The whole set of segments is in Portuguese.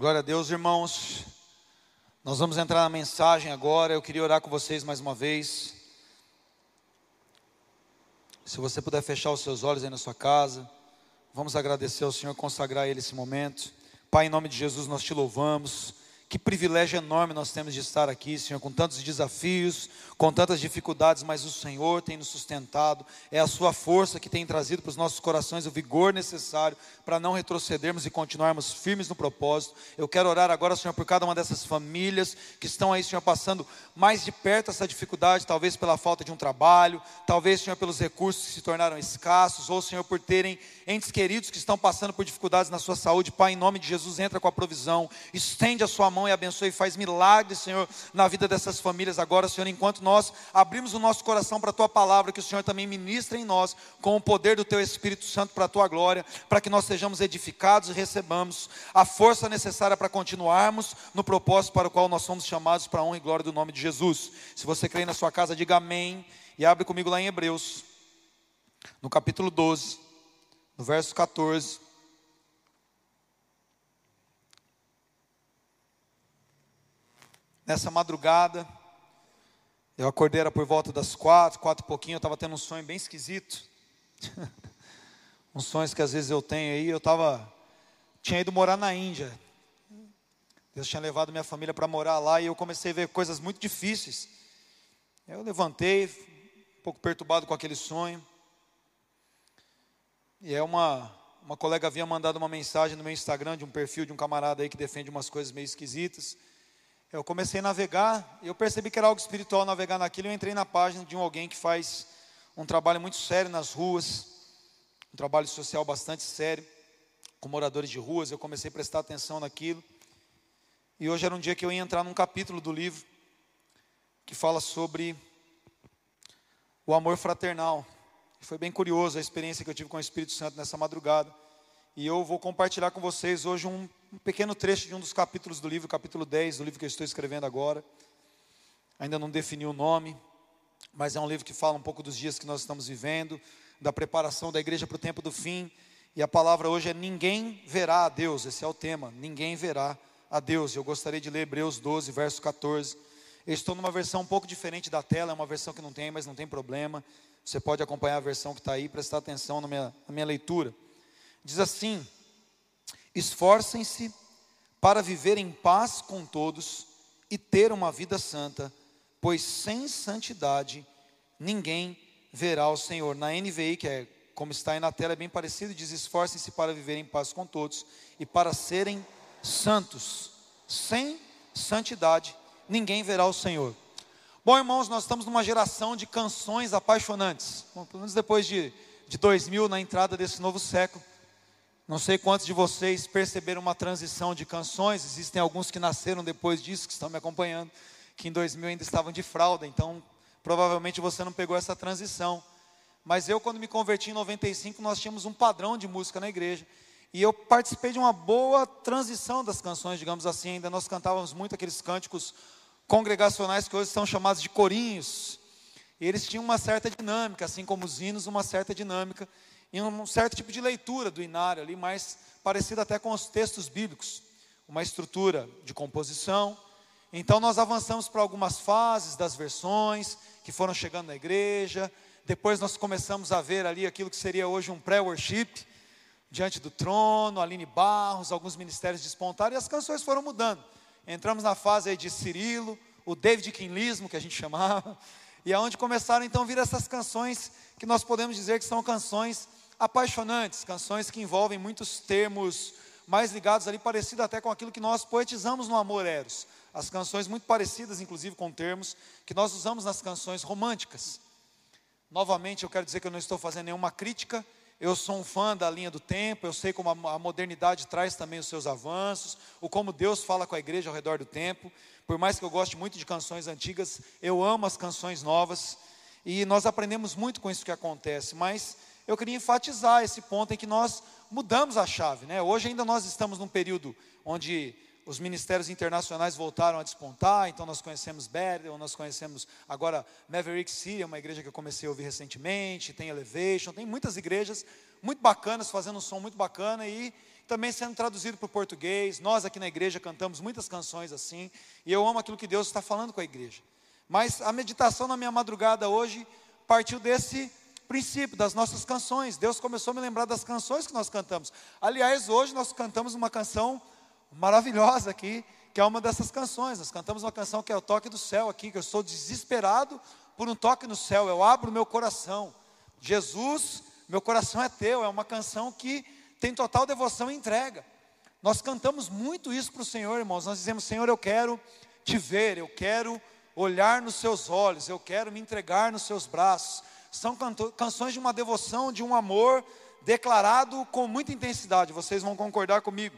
Glória a Deus, irmãos. Nós vamos entrar na mensagem agora. Eu queria orar com vocês mais uma vez. Se você puder fechar os seus olhos aí na sua casa, vamos agradecer ao Senhor, consagrar a Ele esse momento. Pai, em nome de Jesus, nós te louvamos. Que privilégio enorme nós temos de estar aqui, Senhor, com tantos desafios, com tantas dificuldades, mas o Senhor tem nos sustentado, é a Sua força que tem trazido para os nossos corações o vigor necessário para não retrocedermos e continuarmos firmes no propósito. Eu quero orar agora, Senhor, por cada uma dessas famílias que estão aí, Senhor, passando mais de perto essa dificuldade, talvez pela falta de um trabalho, talvez, Senhor, pelos recursos que se tornaram escassos, ou, Senhor, por terem entes queridos que estão passando por dificuldades na sua saúde. Pai, em nome de Jesus, entra com a provisão, estende a Sua mão mão e abençoe e faz milagres, Senhor, na vida dessas famílias agora, Senhor, enquanto nós abrimos o nosso coração para a tua palavra, que o Senhor também ministre em nós com o poder do teu Espírito Santo para a tua glória, para que nós sejamos edificados e recebamos a força necessária para continuarmos no propósito para o qual nós somos chamados para a honra e glória do nome de Jesus. Se você crê na sua casa, diga amém e abre comigo lá em Hebreus, no capítulo 12, no verso 14. Nessa madrugada, eu acordei era por volta das quatro, quatro e pouquinho, eu estava tendo um sonho bem esquisito. Uns sonhos que às vezes eu tenho aí, eu estava, tinha ido morar na Índia. Deus tinha levado minha família para morar lá e eu comecei a ver coisas muito difíceis. Eu levantei, um pouco perturbado com aquele sonho. E é uma, uma colega havia mandado uma mensagem no meu Instagram de um perfil de um camarada aí que defende umas coisas meio esquisitas. Eu comecei a navegar, eu percebi que era algo espiritual navegar naquilo, eu entrei na página de um alguém que faz um trabalho muito sério nas ruas, um trabalho social bastante sério, com moradores de ruas, eu comecei a prestar atenção naquilo, e hoje era um dia que eu ia entrar num capítulo do livro, que fala sobre o amor fraternal, foi bem curioso a experiência que eu tive com o Espírito Santo nessa madrugada, e eu vou compartilhar com vocês hoje um um pequeno trecho de um dos capítulos do livro, capítulo 10, do livro que eu estou escrevendo agora. Ainda não defini o nome, mas é um livro que fala um pouco dos dias que nós estamos vivendo, da preparação da igreja para o tempo do fim. E a palavra hoje é: Ninguém verá a Deus. Esse é o tema: Ninguém verá a Deus. Eu gostaria de ler Hebreus 12, verso 14. Eu estou numa versão um pouco diferente da tela, é uma versão que não tem, mas não tem problema. Você pode acompanhar a versão que está aí, prestar atenção na minha, na minha leitura. Diz assim: Esforcem-se para viver em paz com todos e ter uma vida santa, pois sem santidade ninguém verá o Senhor. Na NVI, que é como está aí na tela, é bem parecido, diz: esforcem-se para viver em paz com todos e para serem santos. Sem santidade ninguém verá o Senhor. Bom, irmãos, nós estamos numa geração de canções apaixonantes. Bom, pelo menos depois de, de 2000, na entrada desse novo século. Não sei quantos de vocês perceberam uma transição de canções, existem alguns que nasceram depois disso, que estão me acompanhando, que em 2000 ainda estavam de fralda, então provavelmente você não pegou essa transição. Mas eu, quando me converti em 95, nós tínhamos um padrão de música na igreja. E eu participei de uma boa transição das canções, digamos assim. Ainda nós cantávamos muito aqueles cânticos congregacionais que hoje são chamados de corinhos. E eles tinham uma certa dinâmica, assim como os hinos, uma certa dinâmica em um certo tipo de leitura do inário ali, mais parecido até com os textos bíblicos, uma estrutura de composição. Então nós avançamos para algumas fases das versões que foram chegando na igreja. Depois nós começamos a ver ali aquilo que seria hoje um pré-worship, diante do trono, Aline Barros, alguns ministérios despontaram e as canções foram mudando. Entramos na fase aí de Cirilo, o David Kinlismo, que a gente chamava, e aonde começaram então a vir essas canções que nós podemos dizer que são canções apaixonantes, canções que envolvem muitos termos mais ligados ali, parecido até com aquilo que nós poetizamos no Amor Eros. As canções muito parecidas, inclusive, com termos que nós usamos nas canções românticas. Novamente, eu quero dizer que eu não estou fazendo nenhuma crítica, eu sou um fã da linha do tempo, eu sei como a modernidade traz também os seus avanços, o como Deus fala com a igreja ao redor do tempo. Por mais que eu goste muito de canções antigas, eu amo as canções novas e nós aprendemos muito com isso que acontece, mas eu queria enfatizar esse ponto em que nós mudamos a chave. Né? Hoje ainda nós estamos num período onde os ministérios internacionais voltaram a despontar, então nós conhecemos Bethel, nós conhecemos agora Maverick City, uma igreja que eu comecei a ouvir recentemente, tem Elevation, tem muitas igrejas muito bacanas, fazendo um som muito bacana e também sendo traduzido para o português. Nós aqui na igreja cantamos muitas canções assim, e eu amo aquilo que Deus está falando com a igreja. Mas a meditação na minha madrugada hoje partiu desse princípio das nossas canções. Deus começou a me lembrar das canções que nós cantamos. Aliás, hoje nós cantamos uma canção maravilhosa aqui, que é uma dessas canções. Nós cantamos uma canção que é o toque do céu aqui, que eu estou desesperado por um toque no céu. Eu abro meu coração. Jesus, meu coração é teu. É uma canção que tem total devoção e entrega. Nós cantamos muito isso para o Senhor, irmãos. Nós dizemos: Senhor, eu quero te ver, eu quero olhar nos seus olhos, eu quero me entregar nos seus braços. São canções de uma devoção, de um amor declarado com muita intensidade. Vocês vão concordar comigo.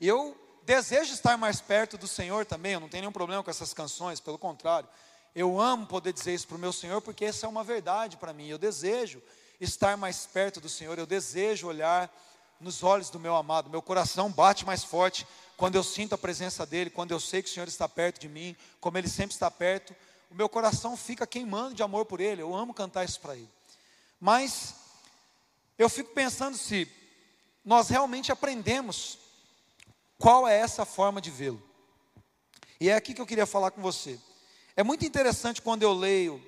Eu desejo estar mais perto do Senhor também. Eu não tenho nenhum problema com essas canções, pelo contrário. Eu amo poder dizer isso para o meu Senhor, porque essa é uma verdade para mim. Eu desejo estar mais perto do Senhor, eu desejo olhar nos olhos do meu amado. Meu coração bate mais forte quando eu sinto a presença dEle, quando eu sei que o Senhor está perto de mim, como Ele sempre está perto. O meu coração fica queimando de amor por Ele. Eu amo cantar isso para Ele. Mas eu fico pensando se nós realmente aprendemos qual é essa forma de vê-lo. E é aqui que eu queria falar com você. É muito interessante quando eu leio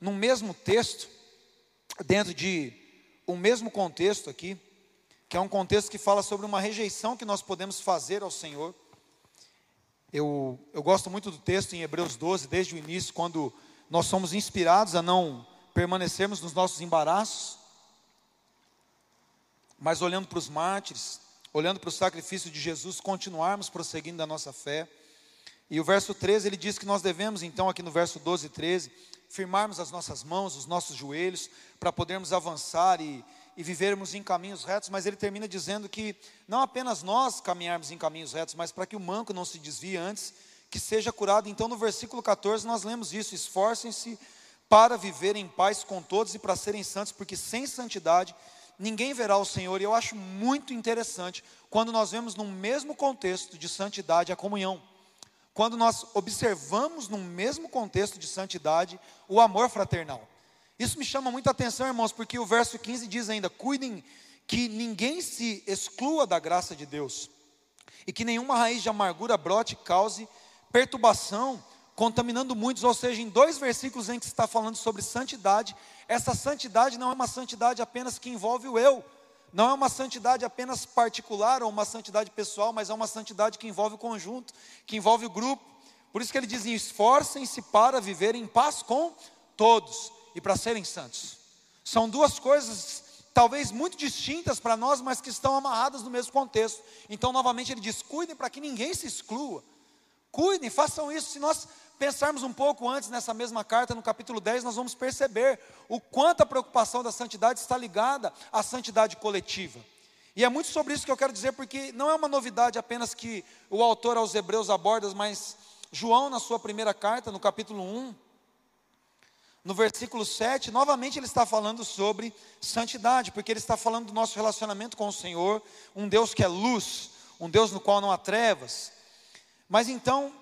no mesmo texto dentro de um mesmo contexto aqui, que é um contexto que fala sobre uma rejeição que nós podemos fazer ao Senhor. Eu, eu gosto muito do texto em Hebreus 12, desde o início, quando nós somos inspirados a não permanecermos nos nossos embaraços, mas olhando para os mártires, olhando para o sacrifício de Jesus, continuarmos prosseguindo da nossa fé. E o verso 13 ele diz que nós devemos, então, aqui no verso 12 e 13, firmarmos as nossas mãos, os nossos joelhos, para podermos avançar e, e vivermos em caminhos retos, mas ele termina dizendo que não apenas nós caminharmos em caminhos retos, mas para que o manco não se desvie antes, que seja curado. Então, no versículo 14, nós lemos isso: esforcem-se para viver em paz com todos e para serem santos, porque sem santidade ninguém verá o Senhor. E eu acho muito interessante quando nós vemos no mesmo contexto de santidade a comunhão quando nós observamos no mesmo contexto de santidade o amor fraternal. Isso me chama muita atenção, irmãos, porque o verso 15 diz ainda: cuidem que ninguém se exclua da graça de Deus, e que nenhuma raiz de amargura brote e cause perturbação, contaminando muitos. Ou seja, em dois versículos em que está falando sobre santidade, essa santidade não é uma santidade apenas que envolve o eu, não é uma santidade apenas particular ou uma santidade pessoal, mas é uma santidade que envolve o conjunto, que envolve o grupo. Por isso que ele diz: esforcem-se para viver em paz com todos e para serem santos. São duas coisas talvez muito distintas para nós, mas que estão amarradas no mesmo contexto. Então, novamente, ele diz: cuidem para que ninguém se exclua. Cuidem, façam isso. Se nós pensarmos um pouco antes nessa mesma carta, no capítulo 10, nós vamos perceber o quanto a preocupação da santidade está ligada à santidade coletiva. E é muito sobre isso que eu quero dizer, porque não é uma novidade apenas que o autor aos Hebreus aborda, mas João, na sua primeira carta, no capítulo 1, no versículo 7, novamente ele está falando sobre santidade, porque ele está falando do nosso relacionamento com o Senhor, um Deus que é luz, um Deus no qual não há trevas. Mas então,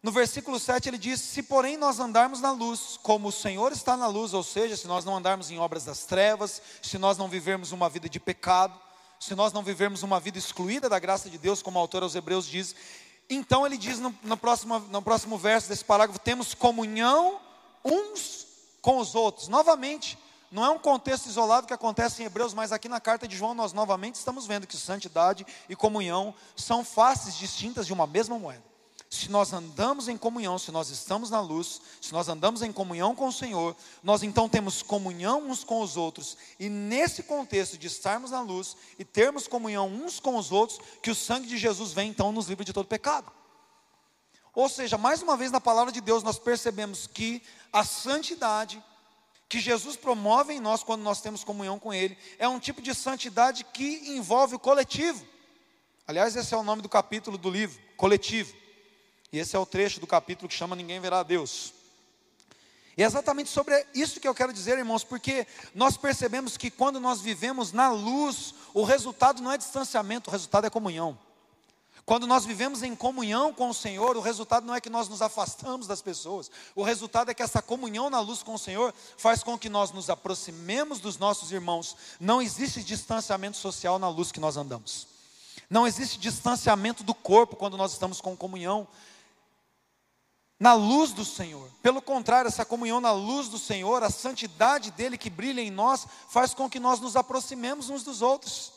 no versículo 7 ele diz: Se porém nós andarmos na luz, como o Senhor está na luz, ou seja, se nós não andarmos em obras das trevas, se nós não vivermos uma vida de pecado, se nós não vivermos uma vida excluída da graça de Deus, como o autor aos Hebreus diz, então ele diz no, no, próximo, no próximo verso desse parágrafo: temos comunhão uns com os outros. Novamente, não é um contexto isolado que acontece em Hebreus, mas aqui na carta de João nós novamente estamos vendo que santidade e comunhão são faces distintas de uma mesma moeda se nós andamos em comunhão, se nós estamos na luz, se nós andamos em comunhão com o Senhor, nós então temos comunhão uns com os outros, e nesse contexto de estarmos na luz e termos comunhão uns com os outros, que o sangue de Jesus vem então nos livra de todo pecado. Ou seja, mais uma vez na palavra de Deus nós percebemos que a santidade que Jesus promove em nós quando nós temos comunhão com Ele é um tipo de santidade que envolve o coletivo. Aliás, esse é o nome do capítulo do livro, coletivo. E esse é o trecho do capítulo que chama Ninguém Verá a Deus. E é exatamente sobre isso que eu quero dizer, irmãos, porque nós percebemos que quando nós vivemos na luz, o resultado não é distanciamento, o resultado é comunhão. Quando nós vivemos em comunhão com o Senhor, o resultado não é que nós nos afastamos das pessoas, o resultado é que essa comunhão na luz com o Senhor faz com que nós nos aproximemos dos nossos irmãos. Não existe distanciamento social na luz que nós andamos, não existe distanciamento do corpo quando nós estamos com comunhão na luz do Senhor. Pelo contrário, essa comunhão na luz do Senhor, a santidade dele que brilha em nós, faz com que nós nos aproximemos uns dos outros.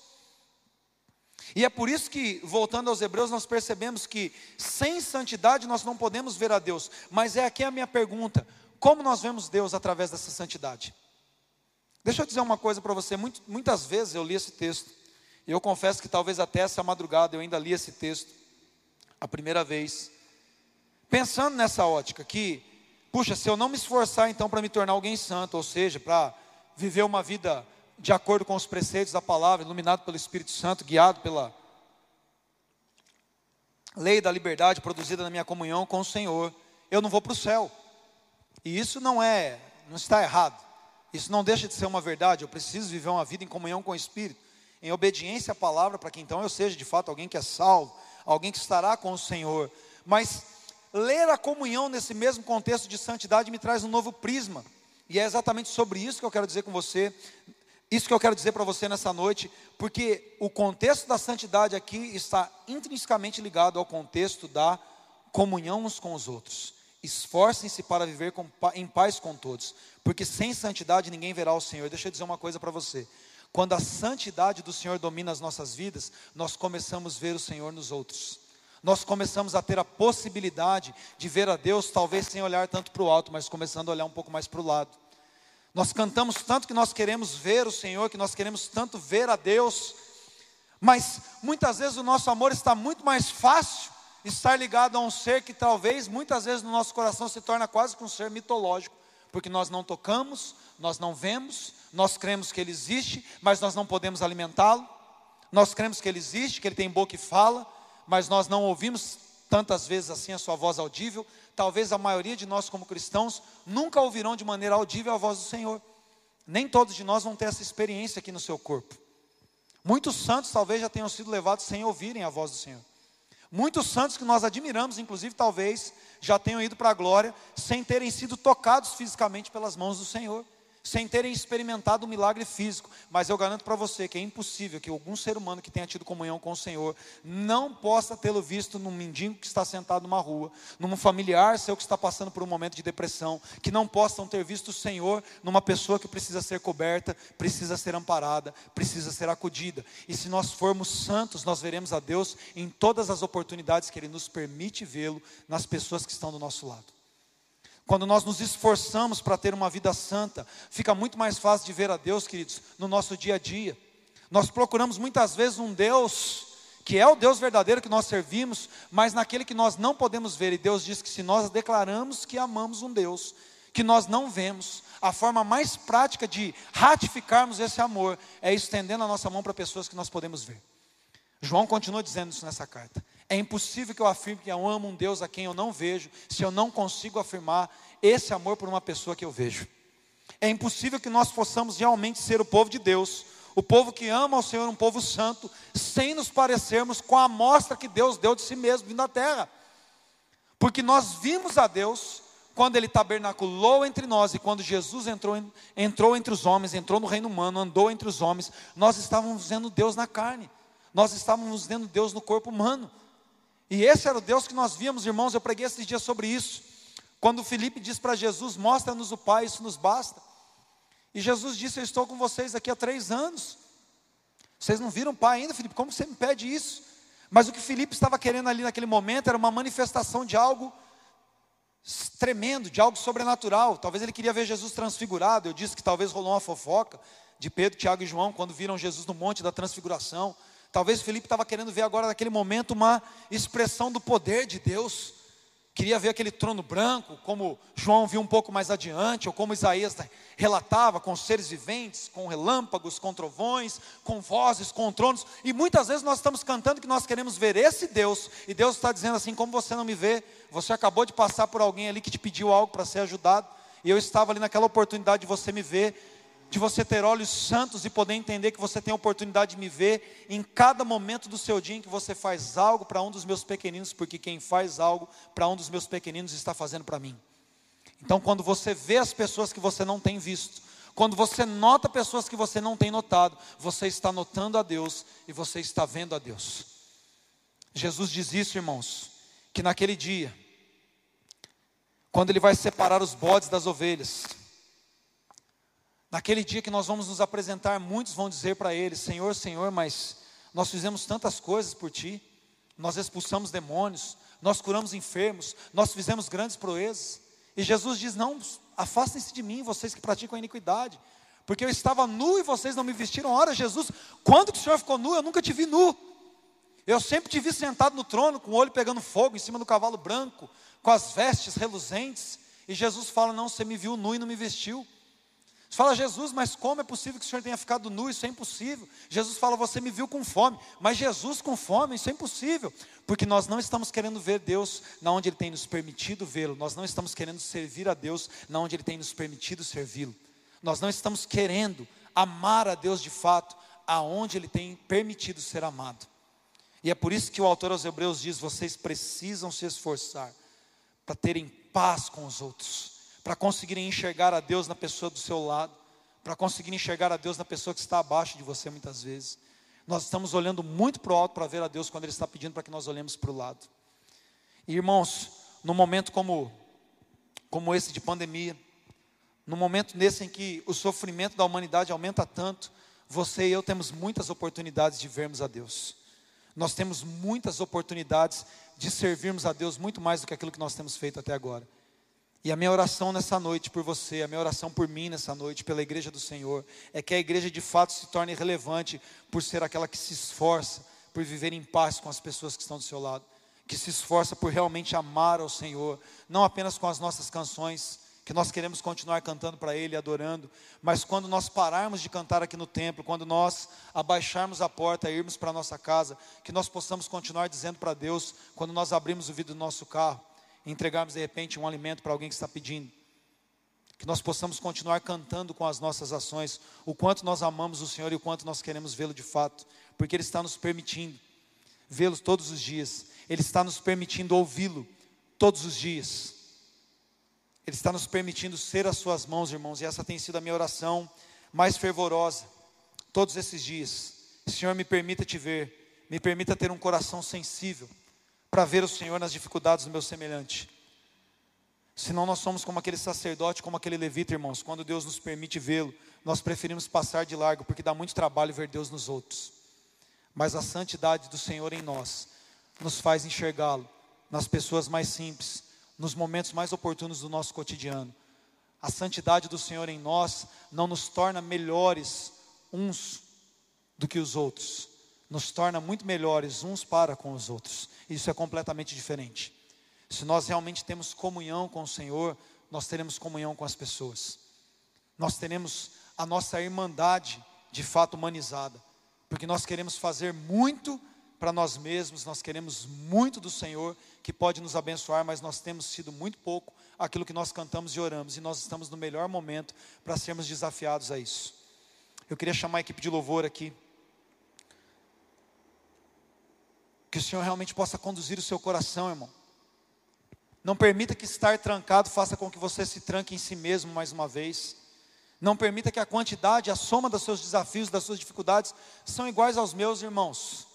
E é por isso que, voltando aos Hebreus, nós percebemos que sem santidade nós não podemos ver a Deus. Mas é aqui a minha pergunta: como nós vemos Deus através dessa santidade? Deixa eu dizer uma coisa para você. muitas vezes eu li esse texto, e eu confesso que talvez até essa madrugada eu ainda li esse texto, a primeira vez, pensando nessa ótica, que, puxa, se eu não me esforçar então para me tornar alguém santo, ou seja, para viver uma vida de acordo com os preceitos da palavra, iluminado pelo Espírito Santo, guiado pela lei da liberdade produzida na minha comunhão com o Senhor, eu não vou para o céu. E isso não é, não está errado. Isso não deixa de ser uma verdade. Eu preciso viver uma vida em comunhão com o Espírito, em obediência à palavra, para que então eu seja de fato alguém que é salvo, alguém que estará com o Senhor. Mas ler a comunhão nesse mesmo contexto de santidade me traz um novo prisma. E é exatamente sobre isso que eu quero dizer com você isso que eu quero dizer para você nessa noite, porque o contexto da santidade aqui está intrinsecamente ligado ao contexto da comunhão uns com os outros. Esforcem-se para viver com, em paz com todos, porque sem santidade ninguém verá o Senhor. Deixa eu dizer uma coisa para você. Quando a santidade do Senhor domina as nossas vidas, nós começamos a ver o Senhor nos outros. Nós começamos a ter a possibilidade de ver a Deus, talvez sem olhar tanto para o alto, mas começando a olhar um pouco mais para o lado. Nós cantamos tanto que nós queremos ver o Senhor, que nós queremos tanto ver a Deus, mas muitas vezes o nosso amor está muito mais fácil estar ligado a um ser que talvez muitas vezes no nosso coração se torna quase que um ser mitológico, porque nós não tocamos, nós não vemos, nós cremos que ele existe, mas nós não podemos alimentá-lo. Nós cremos que ele existe, que ele tem boca e fala, mas nós não ouvimos tantas vezes assim a sua voz audível, talvez a maioria de nós, como cristãos, nunca ouvirão de maneira audível a voz do Senhor. Nem todos de nós vão ter essa experiência aqui no seu corpo. Muitos santos talvez já tenham sido levados sem ouvirem a voz do Senhor. Muitos santos que nós admiramos, inclusive, talvez já tenham ido para a glória sem terem sido tocados fisicamente pelas mãos do Senhor sem terem experimentado um milagre físico. Mas eu garanto para você que é impossível que algum ser humano que tenha tido comunhão com o Senhor não possa tê-lo visto num mendigo que está sentado numa rua, num familiar seu que está passando por um momento de depressão, que não possam ter visto o Senhor numa pessoa que precisa ser coberta, precisa ser amparada, precisa ser acudida. E se nós formos santos, nós veremos a Deus em todas as oportunidades que Ele nos permite vê-lo nas pessoas que estão do nosso lado. Quando nós nos esforçamos para ter uma vida santa, fica muito mais fácil de ver a Deus, queridos, no nosso dia a dia. Nós procuramos muitas vezes um Deus que é o Deus verdadeiro que nós servimos, mas naquele que nós não podemos ver. E Deus diz que se nós declaramos que amamos um Deus que nós não vemos, a forma mais prática de ratificarmos esse amor é estendendo a nossa mão para pessoas que nós podemos ver. João continua dizendo isso nessa carta. É impossível que eu afirme que eu amo um Deus a quem eu não vejo, se eu não consigo afirmar esse amor por uma pessoa que eu vejo. É impossível que nós possamos realmente ser o povo de Deus, o povo que ama ao Senhor, um povo santo, sem nos parecermos com a amostra que Deus deu de si mesmo vindo à terra. Porque nós vimos a Deus quando Ele tabernaculou entre nós e quando Jesus entrou, entrou entre os homens, entrou no reino humano, andou entre os homens, nós estávamos vendo Deus na carne, nós estávamos vendo Deus no corpo humano. E esse era o Deus que nós víamos, irmãos. Eu preguei esses dias sobre isso. Quando Felipe diz para Jesus: Mostra-nos o Pai, isso nos basta. E Jesus disse: Eu estou com vocês aqui há três anos. Vocês não viram o Pai ainda, Felipe? Como você me pede isso? Mas o que Felipe estava querendo ali naquele momento era uma manifestação de algo tremendo, de algo sobrenatural. Talvez ele queria ver Jesus transfigurado. Eu disse que talvez rolou uma fofoca de Pedro, Tiago e João quando viram Jesus no monte da transfiguração. Talvez Felipe estava querendo ver agora naquele momento uma expressão do poder de Deus. Queria ver aquele trono branco, como João viu um pouco mais adiante, ou como Isaías relatava, com seres viventes, com relâmpagos, com trovões, com vozes, com tronos. E muitas vezes nós estamos cantando que nós queremos ver esse Deus, e Deus está dizendo assim: como você não me vê, você acabou de passar por alguém ali que te pediu algo para ser ajudado, e eu estava ali naquela oportunidade de você me ver, de você ter olhos santos e poder entender que você tem a oportunidade de me ver em cada momento do seu dia em que você faz algo para um dos meus pequeninos, porque quem faz algo para um dos meus pequeninos está fazendo para mim. Então, quando você vê as pessoas que você não tem visto, quando você nota pessoas que você não tem notado, você está notando a Deus e você está vendo a Deus. Jesus diz isso, irmãos, que naquele dia, quando Ele vai separar os bodes das ovelhas, Naquele dia que nós vamos nos apresentar, muitos vão dizer para ele: Senhor, Senhor, mas nós fizemos tantas coisas por ti, nós expulsamos demônios, nós curamos enfermos, nós fizemos grandes proezas. E Jesus diz: Não, afastem-se de mim, vocês que praticam a iniquidade, porque eu estava nu e vocês não me vestiram. Ora, Jesus, quando que o Senhor ficou nu? Eu nunca te vi nu. Eu sempre te vi sentado no trono, com o olho pegando fogo em cima do cavalo branco, com as vestes reluzentes. E Jesus fala: Não, você me viu nu e não me vestiu. Você fala, Jesus, mas como é possível que o Senhor tenha ficado nu? Isso é impossível. Jesus fala, você me viu com fome. Mas Jesus com fome, isso é impossível. Porque nós não estamos querendo ver Deus na onde Ele tem nos permitido vê-lo. Nós não estamos querendo servir a Deus na onde Ele tem nos permitido servi-lo. Nós não estamos querendo amar a Deus de fato aonde Ele tem permitido ser amado. E é por isso que o autor aos Hebreus diz: vocês precisam se esforçar para terem paz com os outros para conseguirem enxergar a Deus na pessoa do seu lado, para conseguirem enxergar a Deus na pessoa que está abaixo de você muitas vezes. Nós estamos olhando muito para o alto para ver a Deus quando Ele está pedindo para que nós olhemos para o lado. E irmãos, num momento como, como esse de pandemia, num momento nesse em que o sofrimento da humanidade aumenta tanto, você e eu temos muitas oportunidades de vermos a Deus. Nós temos muitas oportunidades de servirmos a Deus muito mais do que aquilo que nós temos feito até agora. E a minha oração nessa noite por você, a minha oração por mim nessa noite, pela igreja do Senhor, é que a igreja de fato se torne relevante por ser aquela que se esforça por viver em paz com as pessoas que estão do seu lado, que se esforça por realmente amar ao Senhor, não apenas com as nossas canções, que nós queremos continuar cantando para Ele, adorando, mas quando nós pararmos de cantar aqui no templo, quando nós abaixarmos a porta e irmos para a nossa casa, que nós possamos continuar dizendo para Deus, quando nós abrimos o vidro do nosso carro, entregarmos de repente um alimento para alguém que está pedindo. Que nós possamos continuar cantando com as nossas ações o quanto nós amamos o Senhor e o quanto nós queremos vê-lo de fato, porque Ele está nos permitindo vê-lo todos os dias, Ele está nos permitindo ouvi-lo todos os dias, Ele está nos permitindo ser as Suas mãos, irmãos, e essa tem sido a minha oração mais fervorosa todos esses dias. Senhor, me permita te ver, me permita ter um coração sensível para ver o Senhor nas dificuldades do meu semelhante. Senão nós somos como aquele sacerdote, como aquele levita, irmãos. Quando Deus nos permite vê-lo, nós preferimos passar de largo, porque dá muito trabalho ver Deus nos outros. Mas a santidade do Senhor em nós nos faz enxergá-lo nas pessoas mais simples, nos momentos mais oportunos do nosso cotidiano. A santidade do Senhor em nós não nos torna melhores uns do que os outros, nos torna muito melhores uns para com os outros. Isso é completamente diferente. Se nós realmente temos comunhão com o Senhor, nós teremos comunhão com as pessoas. Nós teremos a nossa irmandade de fato humanizada, porque nós queremos fazer muito para nós mesmos, nós queremos muito do Senhor que pode nos abençoar, mas nós temos sido muito pouco aquilo que nós cantamos e oramos, e nós estamos no melhor momento para sermos desafiados a isso. Eu queria chamar a equipe de louvor aqui. Que o Senhor realmente possa conduzir o seu coração, irmão. Não permita que estar trancado faça com que você se tranque em si mesmo mais uma vez. Não permita que a quantidade, a soma dos seus desafios, das suas dificuldades, são iguais aos meus irmãos.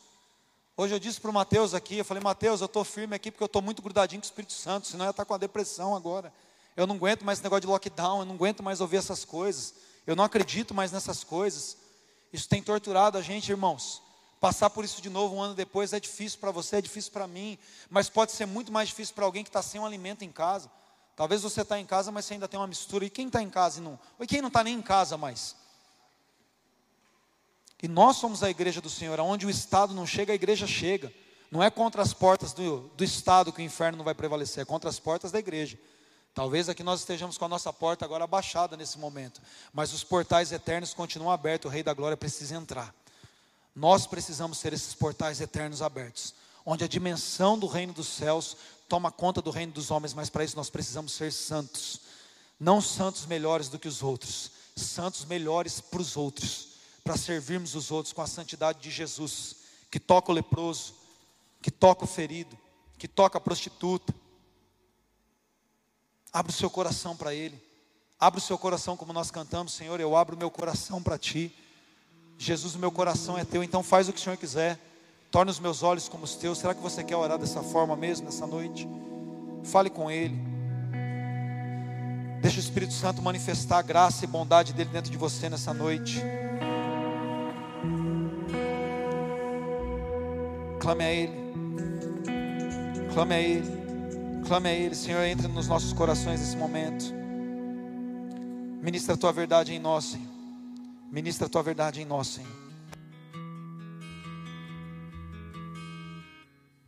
Hoje eu disse para o Mateus aqui, eu falei, Mateus, eu estou firme aqui porque eu estou muito grudadinho com o Espírito Santo, senão eu ia estar com a depressão agora. Eu não aguento mais esse negócio de lockdown, eu não aguento mais ouvir essas coisas. Eu não acredito mais nessas coisas. Isso tem torturado a gente, irmãos. Passar por isso de novo um ano depois é difícil para você, é difícil para mim, mas pode ser muito mais difícil para alguém que está sem um alimento em casa. Talvez você está em casa, mas você ainda tem uma mistura. E quem está em casa e não? E quem não está nem em casa mais? E nós somos a igreja do Senhor, aonde o Estado não chega, a igreja chega. Não é contra as portas do, do Estado que o inferno não vai prevalecer, é contra as portas da igreja. Talvez aqui nós estejamos com a nossa porta agora abaixada nesse momento, mas os portais eternos continuam abertos, o Rei da Glória precisa entrar. Nós precisamos ser esses portais eternos abertos, onde a dimensão do reino dos céus toma conta do reino dos homens, mas para isso nós precisamos ser santos. Não santos melhores do que os outros, santos melhores para os outros, para servirmos os outros com a santidade de Jesus, que toca o leproso, que toca o ferido, que toca a prostituta. Abre o seu coração para Ele. Abre o seu coração como nós cantamos, Senhor, eu abro o meu coração para Ti. Jesus, meu coração é Teu, então faz o que o Senhor quiser. Torna os meus olhos como os Teus. Será que você quer orar dessa forma mesmo, nessa noite? Fale com Ele. Deixa o Espírito Santo manifestar a graça e bondade dele dentro de você nessa noite. Clame a Ele. Clame a Ele. Clame a Ele. Senhor, entre nos nossos corações nesse momento. Ministra a tua verdade em nós, Senhor. Ministra a tua verdade em nós, Senhor.